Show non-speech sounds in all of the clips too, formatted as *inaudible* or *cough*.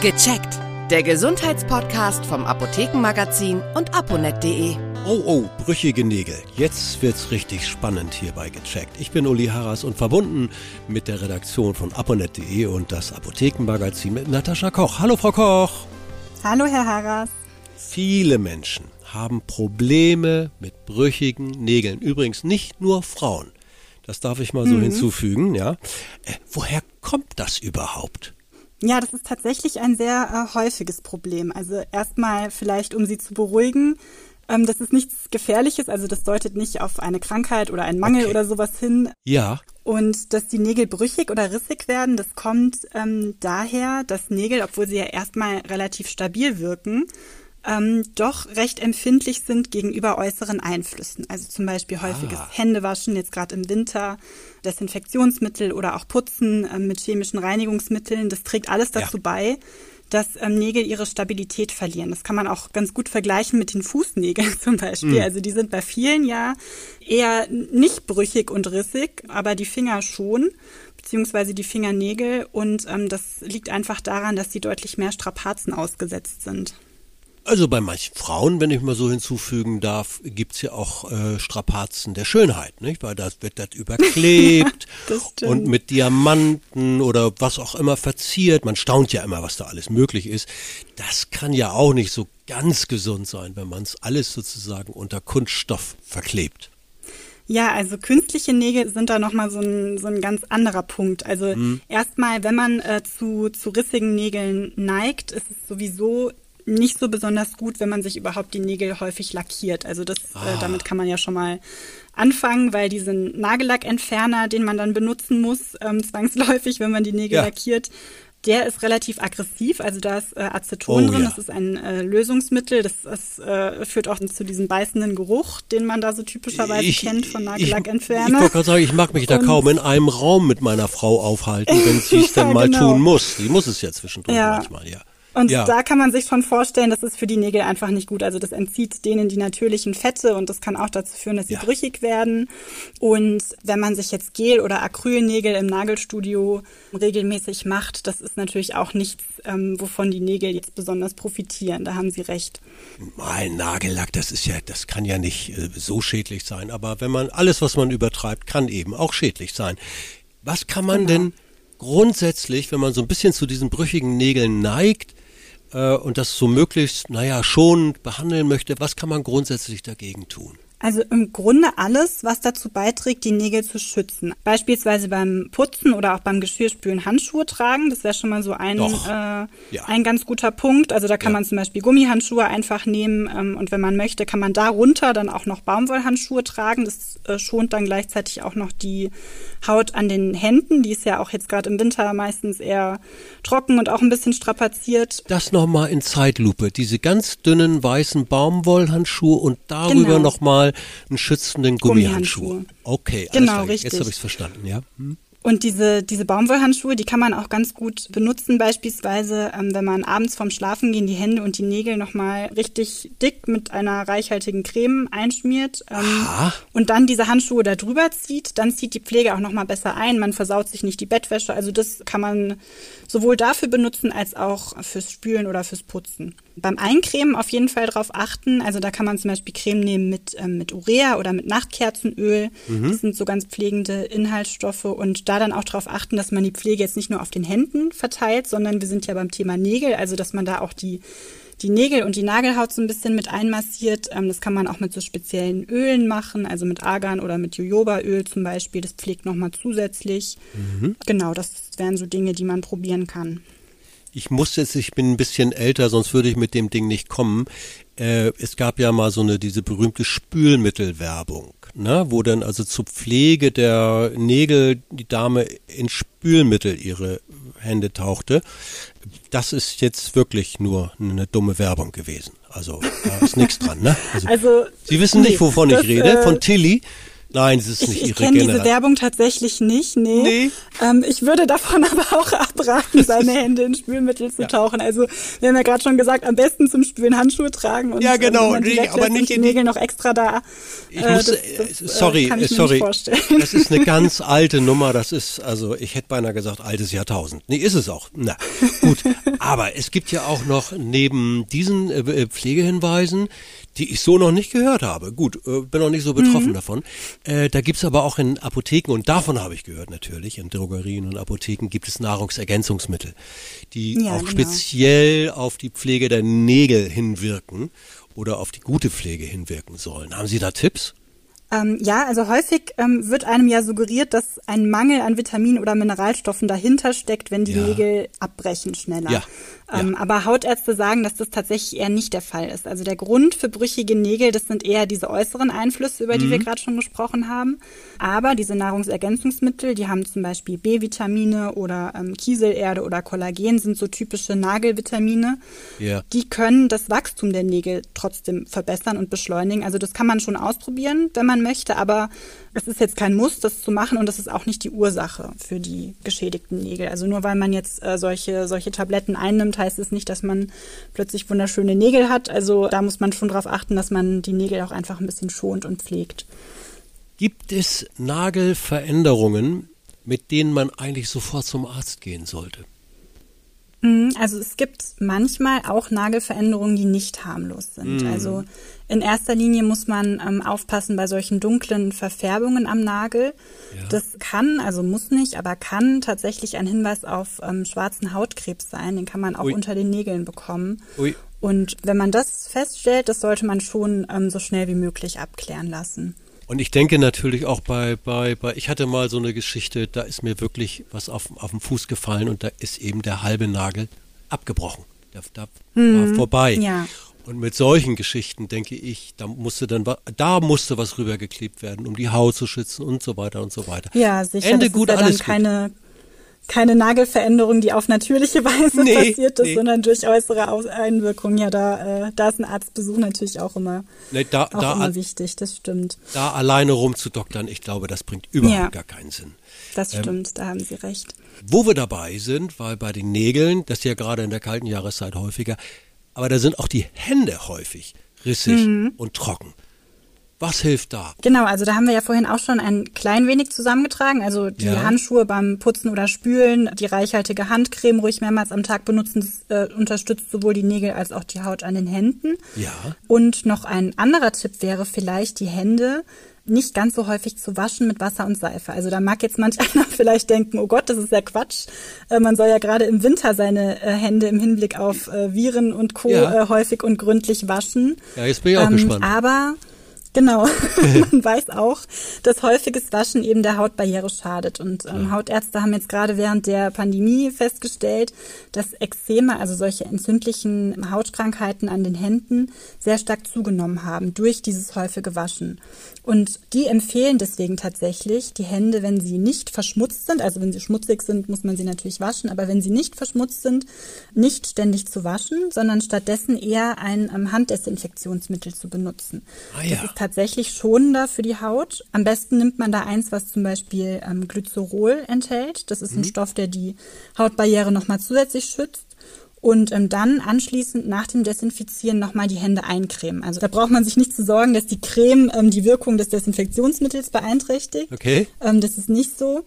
Gecheckt. Der Gesundheitspodcast vom Apothekenmagazin und aponet.de. Oh, oh, brüchige Nägel. Jetzt wird's richtig spannend hier bei Gecheckt. Ich bin Uli Harras und verbunden mit der Redaktion von aponet.de und das Apothekenmagazin mit Natascha Koch. Hallo, Frau Koch. Hallo, Herr Harras. Viele Menschen haben Probleme mit brüchigen Nägeln. Übrigens nicht nur Frauen. Das darf ich mal so mhm. hinzufügen, ja. Äh, woher kommt das überhaupt? Ja, das ist tatsächlich ein sehr äh, häufiges Problem. Also erstmal vielleicht, um Sie zu beruhigen, ähm, das ist nichts Gefährliches, also das deutet nicht auf eine Krankheit oder einen Mangel okay. oder sowas hin. Ja. Und dass die Nägel brüchig oder rissig werden, das kommt ähm, daher, dass Nägel, obwohl sie ja erstmal relativ stabil wirken, ähm, doch recht empfindlich sind gegenüber äußeren Einflüssen. Also zum Beispiel häufiges ah. Händewaschen, jetzt gerade im Winter, Desinfektionsmittel oder auch Putzen ähm, mit chemischen Reinigungsmitteln. Das trägt alles dazu ja. bei, dass ähm, Nägel ihre Stabilität verlieren. Das kann man auch ganz gut vergleichen mit den Fußnägeln *laughs* zum Beispiel. Mhm. Also die sind bei vielen ja eher nicht brüchig und rissig, aber die Finger schon beziehungsweise die Fingernägel und ähm, das liegt einfach daran, dass sie deutlich mehr Strapazen ausgesetzt sind. Also bei manchen Frauen, wenn ich mal so hinzufügen darf, gibt's ja auch äh, Strapazen der Schönheit, nicht? Weil das wird das überklebt *laughs* das und mit Diamanten oder was auch immer verziert. Man staunt ja immer, was da alles möglich ist. Das kann ja auch nicht so ganz gesund sein, wenn man es alles sozusagen unter Kunststoff verklebt. Ja, also künstliche Nägel sind da nochmal so ein, so ein ganz anderer Punkt. Also mhm. erstmal, wenn man äh, zu, zu rissigen Nägeln neigt, ist es sowieso nicht so besonders gut, wenn man sich überhaupt die Nägel häufig lackiert. Also das, äh, ah. äh, damit kann man ja schon mal anfangen, weil diesen Nagellackentferner, den man dann benutzen muss, ähm, *laughs* zwangsläufig, wenn man die Nägel ja. lackiert, der ist relativ aggressiv, also da ist äh, Aceton oh, drin, ja. das ist ein äh, Lösungsmittel, das, das äh, führt auch zu diesem beißenden Geruch, den man da so typischerweise ich, kennt von Nagellackentferner. Ich, ich wollte gerade sagen, ich mag mich da Und, kaum in einem Raum mit meiner Frau aufhalten, wenn sie es *laughs* ja, dann mal genau. tun muss. Sie muss es ja zwischendurch ja. manchmal, ja. Und ja. da kann man sich schon vorstellen, das ist für die Nägel einfach nicht gut. Also das entzieht denen die natürlichen Fette und das kann auch dazu führen, dass sie ja. brüchig werden. Und wenn man sich jetzt Gel- oder Acrylnägel im Nagelstudio regelmäßig macht, das ist natürlich auch nichts, ähm, wovon die Nägel jetzt besonders profitieren. Da haben Sie recht. Mal Nagellack, das ist ja, das kann ja nicht äh, so schädlich sein. Aber wenn man alles, was man übertreibt, kann eben auch schädlich sein. Was kann man genau. denn grundsätzlich, wenn man so ein bisschen zu diesen brüchigen Nägeln neigt, äh, und das so möglichst, naja, schon behandeln möchte, was kann man grundsätzlich dagegen tun? Also im Grunde alles, was dazu beiträgt, die Nägel zu schützen. Beispielsweise beim Putzen oder auch beim Geschirrspülen Handschuhe tragen. Das wäre schon mal so ein, äh, ja. ein ganz guter Punkt. Also da kann ja. man zum Beispiel Gummihandschuhe einfach nehmen ähm, und wenn man möchte, kann man darunter dann auch noch Baumwollhandschuhe tragen. Das äh, schont dann gleichzeitig auch noch die Haut an den Händen. Die ist ja auch jetzt gerade im Winter meistens eher trocken und auch ein bisschen strapaziert. Das nochmal in Zeitlupe. Diese ganz dünnen weißen Baumwollhandschuhe und darüber genau. nochmal einen schützenden Gummihandschuh. Gummihandschuhe. Okay, genau, richtig. Jetzt habe ich es verstanden, ja. Hm. Und diese, diese Baumwollhandschuhe, die kann man auch ganz gut benutzen, beispielsweise, ähm, wenn man abends vorm Schlafengehen die Hände und die Nägel nochmal richtig dick mit einer reichhaltigen Creme einschmiert ähm, und dann diese Handschuhe da drüber zieht, dann zieht die Pflege auch nochmal besser ein, man versaut sich nicht die Bettwäsche. Also das kann man sowohl dafür benutzen als auch fürs Spülen oder fürs Putzen. Beim Eincremen auf jeden Fall darauf achten. Also da kann man zum Beispiel Creme nehmen mit, ähm, mit Urea oder mit Nachtkerzenöl. Mhm. Das sind so ganz pflegende Inhaltsstoffe. Und da dann auch darauf achten, dass man die Pflege jetzt nicht nur auf den Händen verteilt, sondern wir sind ja beim Thema Nägel, also dass man da auch die die Nägel und die Nagelhaut so ein bisschen mit einmassiert. Ähm, das kann man auch mit so speziellen Ölen machen, also mit Argan oder mit Jojobaöl zum Beispiel. Das pflegt nochmal zusätzlich. Mhm. Genau, das wären so Dinge, die man probieren kann ich muss jetzt, ich bin ein bisschen älter, sonst würde ich mit dem Ding nicht kommen. Äh, es gab ja mal so eine, diese berühmte Spülmittelwerbung, ne, wo dann also zur Pflege der Nägel die Dame in Spülmittel ihre Hände tauchte. Das ist jetzt wirklich nur eine dumme Werbung gewesen. Also da ist nichts dran, ne? Also, also Sie wissen nicht, wovon ich rede, äh, von Tilly Nein, es ist ich, nicht ich ihre kenne diese. Werbung tatsächlich nicht, nee. Nee. Ähm, ich würde davon *laughs* aber auch abraten, seine Hände in Spülmittel zu tauchen. Also wir haben ja gerade schon gesagt, am besten zum Spülen Handschuhe tragen und Ja, genau, wenn man die nee, aber und nicht in die- Nägel noch extra da. Ich äh, muss, das, äh, das, äh, sorry, kann ich äh, mir sorry. nicht vorstellen. Das ist eine *laughs* ganz alte Nummer. Das ist, also ich hätte beinahe gesagt, altes Jahrtausend. Nee, ist es auch. Na, gut. *laughs* Aber es gibt ja auch noch neben diesen äh, äh, Pflegehinweisen, die ich so noch nicht gehört habe. Gut, äh, bin noch nicht so betroffen Mhm. davon. Äh, da gibt's aber auch in Apotheken, und davon habe ich gehört natürlich, in Drogerien und Apotheken gibt es Nahrungsergänzungsmittel, die Ja, auch genau. speziell auf die Pflege der Nägel hinwirken oder auf die gute Pflege hinwirken sollen. Haben Sie da Tipps? Ähm, ja, also häufig ähm, wird einem ja suggeriert, dass ein Mangel an Vitaminen oder Mineralstoffen dahinter steckt, wenn die Ja. Nägel abbrechen schneller. Ja, Ähm, ja. Aber Hautärzte sagen, dass das tatsächlich eher nicht der Fall ist. Also der Grund für brüchige Nägel, das sind eher diese äußeren Einflüsse, über die Mhm. wir gerade schon gesprochen haben. Aber diese Nahrungsergänzungsmittel, die haben zum Beispiel B-Vitamine oder ähm, Kieselerde oder Kollagen, sind so typische Nagelvitamine. Ja. Die können das Wachstum der Nägel trotzdem verbessern und beschleunigen. Also das kann man schon ausprobieren, wenn man möchte, aber es ist jetzt kein Muss, das zu machen und das ist auch nicht die Ursache für die geschädigten Nägel. Also nur weil man jetzt äh, solche, solche Tabletten einnimmt, heißt es nicht, dass man plötzlich wunderschöne Nägel hat. Also da muss man schon darauf achten, dass man die Nägel auch einfach ein bisschen schont und pflegt. Gibt es Nagelveränderungen, mit denen man eigentlich sofort zum Arzt gehen sollte? Mhm, Also es gibt manchmal auch Nagelveränderungen, die nicht harmlos sind. Also in erster Linie muss man ähm, aufpassen bei solchen dunklen Verfärbungen am Nagel. Ja. Das kann, also muss nicht, aber kann tatsächlich ein Hinweis auf ähm, schwarzen Hautkrebs sein. Den kann man auch Ui. unter den Nägeln bekommen. Ui. Und wenn man das feststellt, das sollte man schon ähm, so schnell wie möglich abklären lassen. Und ich denke natürlich auch bei, bei, bei, ich hatte mal so eine Geschichte, da ist mir wirklich was auf, auf den Fuß gefallen und da ist eben der halbe Nagel abgebrochen. Da, da war vorbei. Mhm. ja. Und mit solchen Geschichten denke ich, da musste dann, da musste was rübergeklebt werden, um die Haut zu schützen und so weiter und so weiter. Ja, sicher. Ende das gut, ist ja dann alles gut. Keine, Nagelveränderung, die auf natürliche *laughs* Weise Nee, passiert ist, nee. sondern durch äußere Einwirkungen. Ja, da, äh, da ist ein Arztbesuch natürlich auch immer, Nee, da, auch da, immer wichtig. Das stimmt. da alleine rumzudoktern, ich glaube, das bringt überhaupt Ja. gar keinen Sinn. Das Ähm, stimmt, da haben Sie recht. Wo wir dabei sind, weil bei den Nägeln, das ist ja gerade in der kalten Jahreszeit häufiger, aber da sind auch die Hände häufig rissig Mhm. und trocken. Was hilft da? Genau, also da haben wir ja vorhin auch schon ein klein wenig zusammengetragen. Also die Ja. Handschuhe beim Putzen oder Spülen, die reichhaltige Handcreme ruhig mehrmals am Tag benutzen, das äh, unterstützt sowohl die Nägel als auch die Haut an den Händen. Ja. Und noch ein anderer Tipp wäre vielleicht, die Hände nicht ganz so häufig zu waschen mit Wasser und Seife. Also da mag jetzt manch *laughs* einer vielleicht denken, oh Gott, das ist ja Quatsch. Äh, man soll ja gerade im Winter seine äh, Hände im Hinblick auf äh, Viren und Co. Ja. Äh, häufig und gründlich waschen. Ja, jetzt bin ich auch Ähm, gespannt. Aber genau, *laughs* man weiß auch, dass häufiges Waschen eben der Hautbarriere schadet. Und ähm, Hautärzte haben jetzt gerade während der Pandemie festgestellt, dass Ekzeme, also solche entzündlichen Hautkrankheiten an den Händen, sehr stark zugenommen haben durch dieses häufige Waschen. Und die empfehlen deswegen tatsächlich, die Hände, wenn sie nicht verschmutzt sind, also wenn sie schmutzig sind, muss man sie natürlich waschen, aber wenn sie nicht verschmutzt sind, nicht ständig zu waschen, sondern stattdessen eher ein ähm, Handdesinfektionsmittel zu benutzen. Ah ja. Tatsächlich schonender für die Haut. Am besten nimmt man da eins, was zum Beispiel ähm, Glycerol enthält. Das ist ein Stoff, der die Hautbarriere nochmal zusätzlich schützt. Und ähm, dann anschließend nach dem Desinfizieren nochmal die Hände eincremen. Also da braucht man sich nicht zu sorgen, dass die Creme ähm, die Wirkung des Desinfektionsmittels beeinträchtigt. Okay. Ähm, das ist nicht so.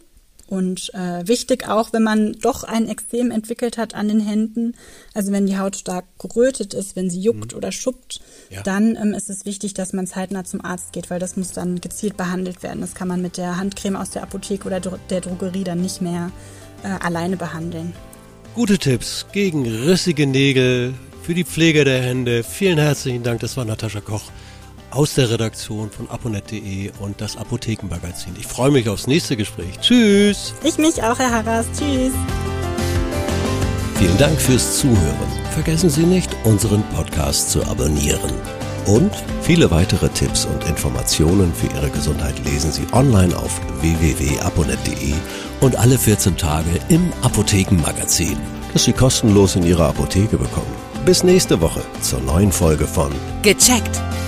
Und äh, wichtig auch, wenn man doch ein Ekzem entwickelt hat an den Händen, also wenn die Haut stark gerötet ist, wenn sie juckt oder schuppt, Ja. dann ähm, ist es wichtig, dass man zeitnah zum Arzt geht, weil das muss dann gezielt behandelt werden. Das kann man mit der Handcreme aus der Apotheke oder dro- der Drogerie dann nicht mehr äh, alleine behandeln. Gute Tipps gegen rissige Nägel, für die Pflege der Hände. Vielen herzlichen Dank. Das war Natascha Koch aus der Redaktion von aponet.de und das Apothekenmagazin. Ich freue mich aufs nächste Gespräch. Tschüss. Ich mich auch, Herr Harras. Tschüss. Vielen Dank fürs Zuhören. Vergessen Sie nicht, unseren Podcast zu abonnieren. Und viele weitere Tipps und Informationen für Ihre Gesundheit lesen Sie online auf www.aponet.de und alle 14 Tage im Apothekenmagazin, das Sie kostenlos in Ihrer Apotheke bekommen. Bis nächste Woche zur neuen Folge von Gecheckt.